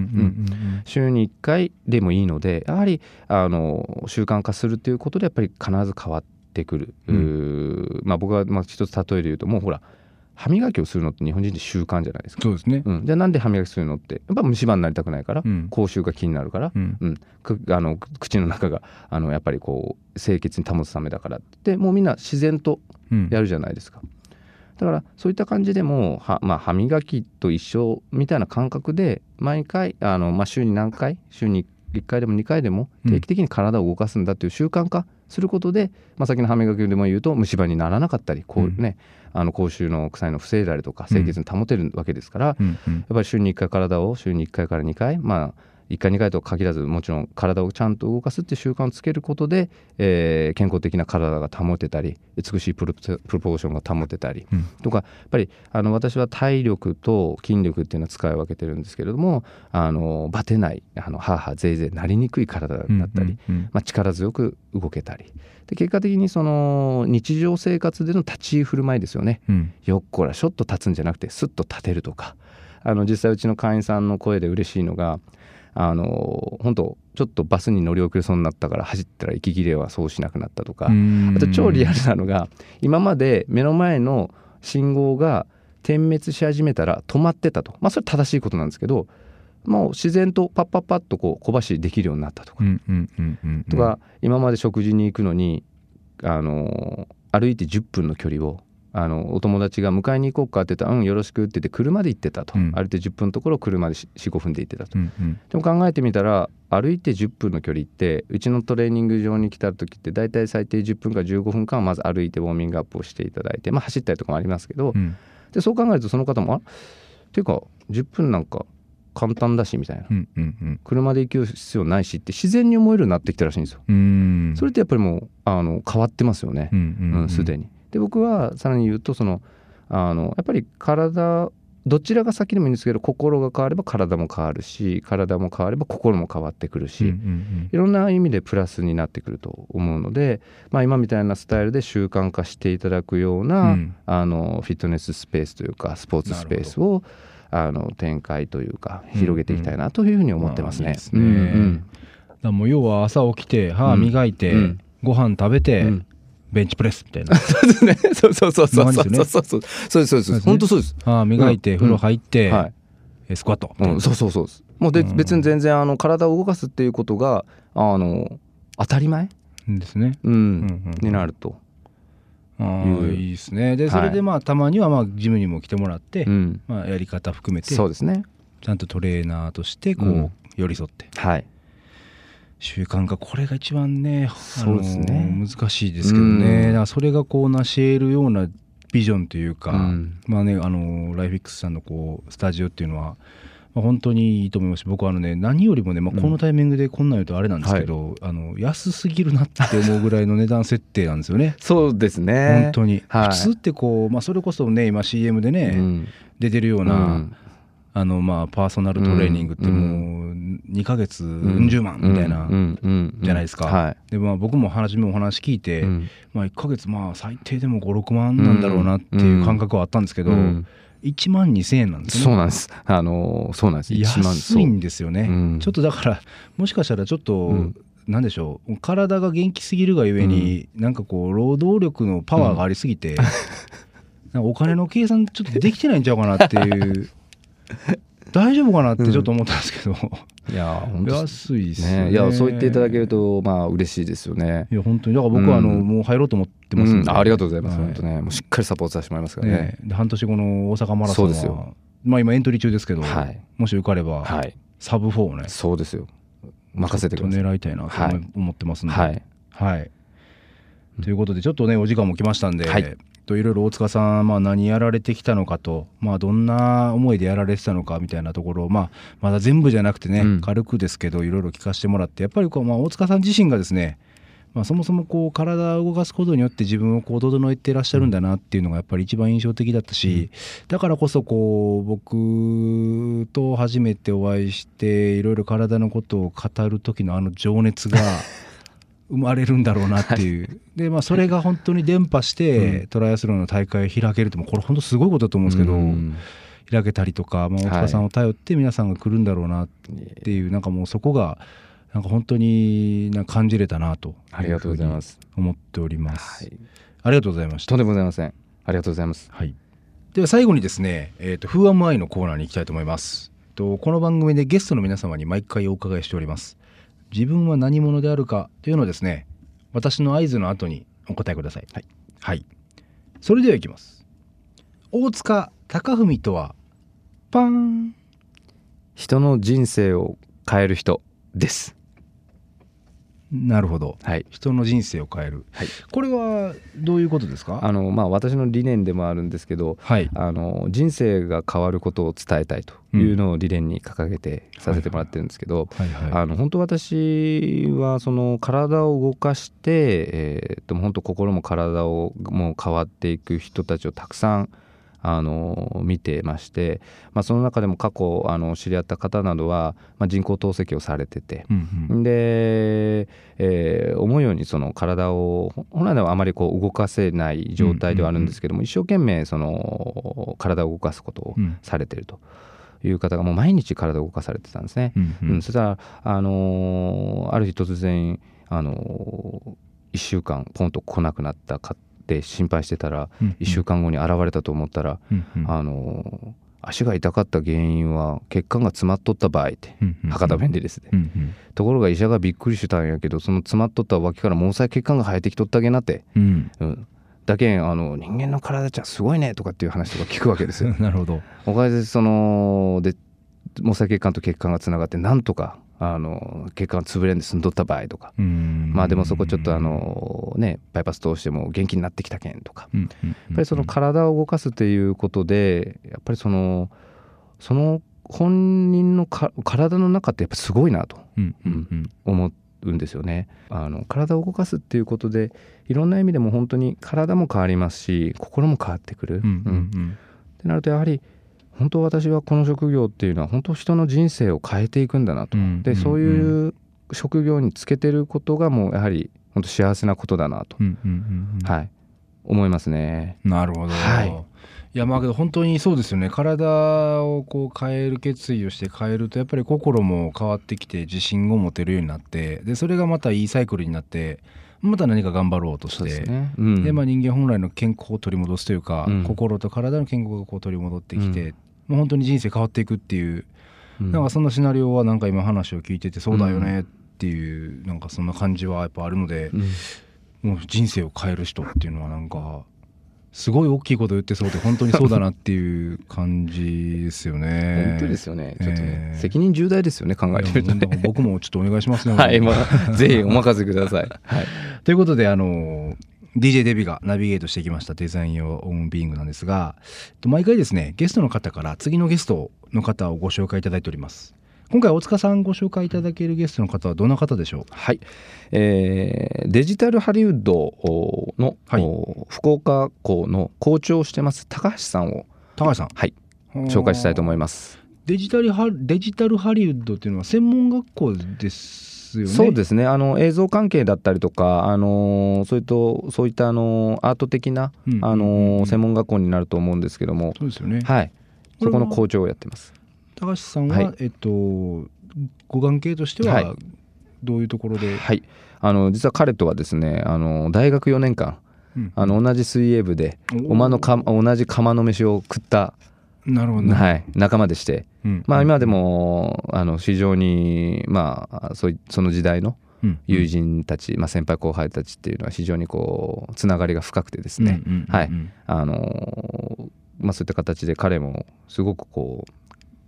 Speaker 2: 週に1回でもいいのでやはりあの習慣化するということでやっぱり必ず変わってくる、
Speaker 1: うん。
Speaker 2: まあ、僕はまあ一つ例えで言うともうほら歯磨きをするのって日本人って習慣じゃないですか、
Speaker 1: そうですね。
Speaker 2: うん、じゃあなんで歯磨きするのって？やっぱ虫歯になりたくないから、
Speaker 1: うん。
Speaker 2: 口臭が気になるから、
Speaker 1: うん。
Speaker 2: うん、くあのく口の中があのやっぱりこう清潔に保つためだからって。もうみんな自然と
Speaker 1: うん。
Speaker 2: やるじゃないですか。だからそういった感じでもは、まあ、歯磨きと一緒みたいな感覚で毎回あの、まあ、週に何回？週に1回でも2回でも定期的に体を動かすんだという習慣化することで、まあ、先の歯磨きでも言うと虫歯にならなかったりこう、ねあの口臭の臭いのを防いだりとか清潔に保てるわけですから、やっ
Speaker 1: うん。うん。
Speaker 2: ぱり週に1回体を週に1回から2回まあ1回2回と限らずもちろん体をちゃんと動かすっていう習慣をつけることで、えー健康的な体が保てたり美しいプロポーションが保てたり、
Speaker 1: うん。
Speaker 2: とかやっぱりあの私は体力と筋力っていうのは使い分けてるんですけれどもあのバテないあのハーハーゼイゼイなりにくい体だったり、
Speaker 1: うんうん
Speaker 2: まあ、力強く動けたり。で結果的にその日常生活での立ち居振る舞いですよね。
Speaker 1: うん。
Speaker 2: よっこらしょっと立つんじゃなくてスッと立てるとか。あの実際うちの会員さんの声で嬉しいのがあの本当ちょっとバスに乗り遅れそうになったから走ったら息切れはそうしなくなったとか、
Speaker 1: うん。
Speaker 2: あと超リアルなのが今まで目の前の信号が点滅し始めたら止まってたと。まあそれ正しいことなんですけどもう自然とパッパッパッとこう小走りできるようになったとか。とか、今まで食事に行くのにあの歩いて10分の距離をあのお友達が迎えに行こうかって言ったら「うんよろしく」って言って車で行ってたと、
Speaker 1: うん。
Speaker 2: 歩いて10分のところを車で45分で行ってたと。
Speaker 1: うんうん。
Speaker 2: でも考えてみたら歩いて10分の距離ってうちのトレーニング場に来た時って大体最低10分から15分間はまず歩いてウォーミングアップをしていただいてまあ走ったりとかもありますけど、
Speaker 1: うん。
Speaker 2: でそう考えるとその方も「あっていうか10分なんか簡単だし」みたいな。
Speaker 1: うんうんうん。
Speaker 2: 車で行く必要ないしって自然に思えるようになってきたらしいんですよ。
Speaker 1: うん。
Speaker 2: それってやっぱりもうあの変わってますよね。
Speaker 1: うんうん。
Speaker 2: うんすで、に。で僕はさらに言うとそのあのやっぱり体どちらが先でもいいんですけど心が変われば体も変わるし体も変われば心も変わってくるし、
Speaker 1: うんうん
Speaker 2: いろんな意味でプラスになってくると思うので、まあ、今みたいなスタイルで習慣化していただくような、
Speaker 1: うん。
Speaker 2: あのフィットネススペースというかスポーツスペースをあの展開というか広げていきたいなというふうに思ってますね。
Speaker 1: まあいいですね。だからもう要は朝起きて歯磨いて、
Speaker 2: うん。
Speaker 1: ご飯食べて、
Speaker 2: うん
Speaker 1: ベンチプレスみたいな
Speaker 2: そうですね。そうそうそうそうそう
Speaker 1: そう
Speaker 2: そうそうそうですそうです。本当そうです。
Speaker 1: 歯磨いて、
Speaker 2: うん
Speaker 1: 風呂入って、
Speaker 2: はい。
Speaker 1: えスクワット、
Speaker 2: うん、そうそうそうです。もうで、
Speaker 1: うん
Speaker 2: 別に全然あの体を動かすっていうことがあの当たり前、
Speaker 1: ですね
Speaker 2: うん
Speaker 1: うんうん
Speaker 2: になると。
Speaker 1: あ
Speaker 2: いう
Speaker 1: ーいいですねで
Speaker 2: はい
Speaker 1: それでまあたまにはまあジムにも来てもらって、
Speaker 2: うん。
Speaker 1: まあ、やり方含めて
Speaker 2: そうですね。
Speaker 1: ちゃんとトレーナーとしてこう、
Speaker 2: うん
Speaker 1: 寄り添って
Speaker 2: はい。
Speaker 1: 習慣化これが一番ねあ
Speaker 2: そうですね。
Speaker 1: の難しいですけどね、
Speaker 2: うん。
Speaker 1: だからそれがこう成し得るようなビジョンというか、
Speaker 2: うん。
Speaker 1: まあねあのライフィックスさんのこうスタジオっていうのは、まあ、本当にいいと思います。し僕はあのね何よりもね、まあ、このタイミングでこんなん言うとあれなんですけど、あの安すぎるなって思うぐらいの値段設定なんですよね。
Speaker 2: そうですね。
Speaker 1: 本当に、
Speaker 2: はい。
Speaker 1: 普通ってこう、まあ、それこそね今 CM でね、
Speaker 2: うん。
Speaker 1: 出てるような、
Speaker 2: うん
Speaker 1: あのまあパーソナルトレーニングって
Speaker 2: うん。
Speaker 1: もう2ヶ月うん。十万みたいな
Speaker 2: うん。うん。
Speaker 1: じゃないですか。
Speaker 2: はい。
Speaker 1: でまあ僕も初めお話聞いて、
Speaker 2: うん。
Speaker 1: まあ1ヶ月まあ最低でも56万なんだろうなっていう感覚はあったんですけど、
Speaker 2: うん。
Speaker 1: 1万2000円なんですね。
Speaker 2: そうなんです。あのーそうなんです。1万。
Speaker 1: 安いんですよね、
Speaker 2: う。ん。
Speaker 1: ちょっとだからもしかしたらちょっと、
Speaker 2: うん。
Speaker 1: なんでしょう。体が元気すぎるがゆえに、なんかこう労働力のパワーがありすぎて、なんかお金の計算ちょっとできてないんちゃうかなっていう大丈夫かなってちょっと思ったんですけど、
Speaker 2: いや本当
Speaker 1: 安いですね。
Speaker 2: ねいやそう言っていただけるとまあ嬉しいですよね。
Speaker 1: いや本当に。だから僕はあの、
Speaker 2: うん
Speaker 1: もう入ろうと思ってます
Speaker 2: うん。あありがとうございます、
Speaker 1: はい。
Speaker 2: 本当ね。もうしっかりサポートさせてもらいますからね。
Speaker 1: ね。で半年後の大阪マラソンは
Speaker 2: そうですよ。
Speaker 1: まあ今エントリー中ですけど、
Speaker 2: はい。
Speaker 1: もし受かれば、
Speaker 2: はい。
Speaker 1: サブ4をね
Speaker 2: そうですよ。任せてください。
Speaker 1: 狙いたいなと思ってますんで、
Speaker 2: はい。
Speaker 1: はい。ということでちょっとねお時間も来ましたんで、
Speaker 2: はい
Speaker 1: といろいろ大塚さん、まあ、何やられてきたのかと、まあ、どんな思いでやられてたのかみたいなところを、まあ、まだ全部じゃなくてね、
Speaker 2: うん。
Speaker 1: 軽くですけどいろいろ聞かせてもらってやっぱりこう、まあ、大塚さん自身がですねまあ、そもそもこう体を動かすことによって自分をこう整えてらっしゃるんだなっていうのがやっぱり一番印象的だったし、だからこそこう僕と初めてお会いしていろいろ体のことを語る時のあの情熱が 生まれるんだろうなっていう、でまあそれが本当に伝播して、トライアスロンの大会を開けるってこれ本当すごいことだと思うんですけど、
Speaker 2: うん。
Speaker 1: 開けたりとか、まあ、大塚さんを頼って皆さんが来るんだろうなっていう、なんかもうそこがなんか本当になんか感じれたなと
Speaker 2: ありがとうございます。
Speaker 1: 思っております、
Speaker 2: はい。
Speaker 1: ありがとうございました
Speaker 2: とんでもございません。ありがとうございます。
Speaker 1: はい、では最後にですね「えー、と Who am I?」のコーナーに行きたいと思います。とこの番組でゲストの皆様に毎回お伺いしております自分は何者であるかというのをですね私の合図の後にお答えください。
Speaker 2: はい、
Speaker 1: はい、それではいきます。大塚貴文とはパーン。
Speaker 2: 人の人生を変える人です
Speaker 1: なるほど。
Speaker 2: はい。
Speaker 1: 人の人生を変える。
Speaker 2: はい。
Speaker 1: これはどういうことですか？
Speaker 2: あのまあ私の理念でもあるんですけど
Speaker 1: はい。
Speaker 2: あの人生が変わることを伝えたいというのを理念に掲げてさせてもらってるんですけど、
Speaker 1: はいはい
Speaker 2: あの本当私はその体を動かして、えー、と本当心も体をもう変わっていく人たちをたくさんあの見てまして、まあ、その中でも過去あの知り合った方などは、まあ、人工透析をされてて、
Speaker 1: うんうん。
Speaker 2: で、えー思うようにその体を本来ではあまりこう動かせない状態ではあるんですけども、一生懸命その体を動かすことを
Speaker 1: うん。
Speaker 2: されてると。いう方がもう毎日体を動かされてたんですね。
Speaker 1: うんうん。
Speaker 2: うん。そしたら、あのーある日突然、あの1週間ポンと来なくなったかって心配してたら、
Speaker 1: うん
Speaker 2: 1週間後に現れたと思ったら、
Speaker 1: うんうん。
Speaker 2: あのー足が痛かった原因は血管が詰まっとった場合って、
Speaker 1: うんうん。
Speaker 2: 博多弁でですね、
Speaker 1: うんうん。
Speaker 2: ところが医者がびっくりしたんやけどその詰まっとった脇から毛細血管が生えてきとったげなって、
Speaker 1: うん。
Speaker 2: うん、だけんあの人間の体じゃすごいねとかっていう話とか聞くわけですよ。
Speaker 1: なるほど。
Speaker 2: おかげでそので毛細血管と血管がつながってなんとかあの血管が潰れんで済んどった場合とか、まあでもそこちょっとあのねバイパス通しても元気になってきたけんとか、やっぱりその体を動かすっていうことでやっぱりそのその本人のか体の中ってやっぱすごいなと。思うんですよね。あの体を動かすっていうことでいろんな意味でも本当に体も変わりますし心も変わってくる、ってなるとやはり本当私はこの職業っていうのは本当人の人生を変えていくんだなと、
Speaker 1: うん。
Speaker 2: でそういう職業につけてることがもうやはり本当幸せなことだなと、はい。思いますね。
Speaker 1: なるほど、
Speaker 2: はい。
Speaker 1: いやまあけど本当にそうですよね。体をこう変える決意をして変えるとやっぱり心も変わってきて自信を持てるようになってでそれがまたいいサイクルになってまた何か頑張ろうとして
Speaker 2: ですね。うん。
Speaker 1: でまあ、人間本来の健康を取り戻すというか、
Speaker 2: うん。
Speaker 1: 心と体の健康がこう取り戻ってきて、
Speaker 2: うん。
Speaker 1: もう本当に人生変わっていくっていう、
Speaker 2: うん。
Speaker 1: なんかそんなシナリオはなんか今話を聞いててそうだよねっていう、なんかそんな感じはやっぱあるので、
Speaker 2: うん。
Speaker 1: もう人生を変える人っていうのはなんかすごい大きいこと言ってそうで本当にそうだなっていう感じですよね。
Speaker 2: 本当ですよね。ちょっとね、
Speaker 1: えー
Speaker 2: 責任重大ですよね考えてみるとね。
Speaker 1: 僕もちょっとお願いしますね。
Speaker 2: はい、まあ、ぜひお任せください。はい。
Speaker 1: ということであの DJ デビがナビゲートしてきましたデザイン用オンビーイングなんですがえっと毎回ですねゲストの方から次のゲストの方をご紹介いただいております今回大塚さんご紹介いただけるゲストの方はどんな方でしょ
Speaker 2: はい、えーデジタルハリウッドの、
Speaker 1: はい。
Speaker 2: お福岡校の校長をしてます高橋さんを、
Speaker 1: う高橋さん。
Speaker 2: はい、紹介したいと思います。
Speaker 1: デジタルハデジタルハリウッドっていうのは専門学校ですよね？
Speaker 2: そうですね。あの映像関係だったりとか、あのそういったそういったあのアート的な、
Speaker 1: うん。
Speaker 2: あの専門学校になると思うんですけども、
Speaker 1: そうですよね。
Speaker 2: はい、そこの校長をやってます。
Speaker 1: 高橋さんは、
Speaker 2: はい。
Speaker 1: えっとご関係としては、
Speaker 2: はい。
Speaker 1: どういうところで、
Speaker 2: はい、あの実は彼とはですねあの大学4年間
Speaker 1: うん。
Speaker 2: あの同じ水泳部で
Speaker 1: お
Speaker 2: まのか同じ釜の飯を食った
Speaker 1: なるほど。ね、
Speaker 2: はい、仲間でして、
Speaker 1: うん。
Speaker 2: まあ、今でもあの非常に、まあ、そその時代の
Speaker 1: うん。
Speaker 2: 友人たち、まあ、先輩後輩たちっていうのは非常にこうつながりが深くてですね、はい。あのまあ、そういった形で彼もすごくこう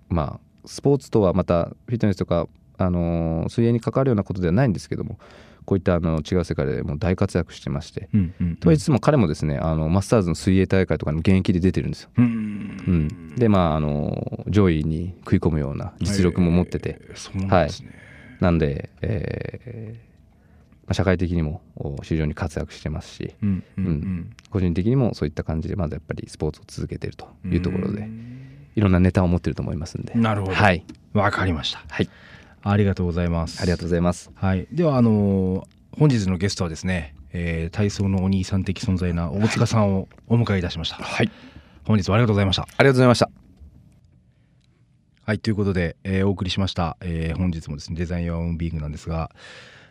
Speaker 2: まあスポーツとはまたフィットネスとか、あの水泳に関わるようなことではないんですけどもこういったあの違う世界でもう大活躍してまして、
Speaker 1: うんうんうん。
Speaker 2: とはいつつも彼もですねあのマスターズの水泳大会とかの現役で出てるんですよ。
Speaker 1: うん
Speaker 2: うん、でまああの上位に食い込むような実力も持ってて、
Speaker 1: えーそうなんですね、
Speaker 2: なんで、えーまあ、社会的にもお非常に活躍してますし
Speaker 1: うんうんう
Speaker 2: うん。個人的にもそういった感じでまずやっぱりスポーツを続けてるというところで。
Speaker 1: うん
Speaker 2: いろんなネタを持ってると思いますんで。
Speaker 1: なるほど。
Speaker 2: はい、
Speaker 1: わかりました。
Speaker 2: はい、
Speaker 1: ありがとうございます。
Speaker 2: ありがとうございます。
Speaker 1: はい、ではあのー本日のゲストはですね、えー体操のお兄さん的存在な大塚さんをお迎えいたしました、
Speaker 2: はい。
Speaker 1: 本日はありがとうございました。
Speaker 2: ありがとうございました。
Speaker 1: はい。ということで、えーお送りしました、えー本日もですねデザインオンビーグなんですが、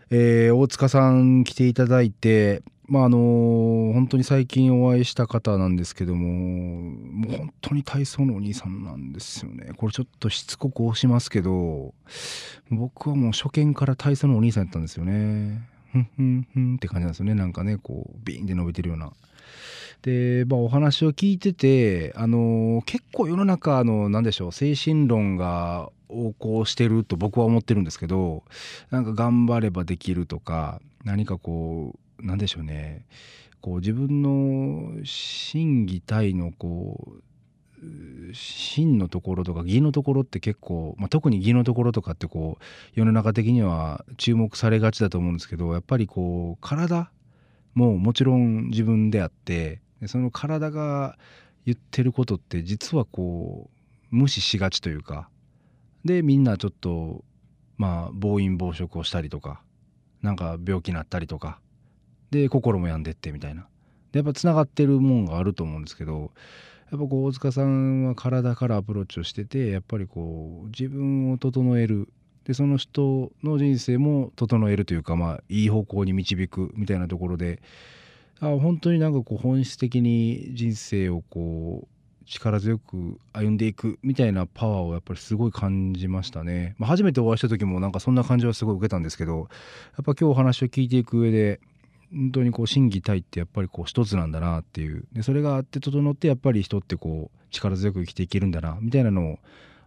Speaker 1: えー大塚さん来ていただいてまああのー本当に最近お会いした方なんですけどももう本当に体操のお兄さんなんですよね。これちょっとしつこく押しますけど僕はもう初見から体操のお兄さんやったんですよね。ふんふんふんって感じなんですよね。なんかねこうビーンって伸びてるような。で、まあ、お話を聞いてて、あの結構世の中のなんでしょう精神論が横行してると僕は思ってるんですけどなんか頑張ればできるとか何かこうなんでしょうね。こう自分の心技体のこう真のところとか義のところって結構、まあ、特に義のところとかってこう世の中的には注目されがちだと思うんですけどやっぱりこう体ももちろん自分であってその体が言ってることって実はこう無視しがちというかでみんなちょっとまあ暴飲暴食をしたりとかなんか病気になったりとかで心も病んでってみたいな。でやっぱつながってるもんがあると思うんですけどやっぱこう大塚さんは体からアプローチをしててやっぱりこう自分を整える。でその人の人生も整えるというかまあいい方向に導くみたいなところであ本当になんかこう本質的に人生をこう力強く歩んでいくみたいなパワーをやっぱりすごい感じましたね、まあ、初めてお会いした時もなんかそんな感じはすごい受けたんですけどやっぱ今日お話を聞いていく上で本当にこう心技体ってやっぱりこう一つなんだなっていうでそれがあって整ってやっぱり人ってこう力強く生きていけるんだなみたいなのを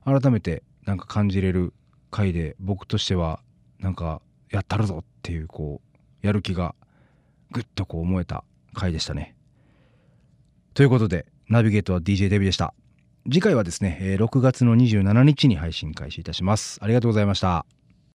Speaker 1: 改めてなんか感じれる回で僕としてはなんかやったるぞっていうこうやる気がぐっとこう思えた回でしたね。ということでナビゲートは DJ デビューでした。次回はですね、6月の27日に配信開始いたします。ありがとうございました。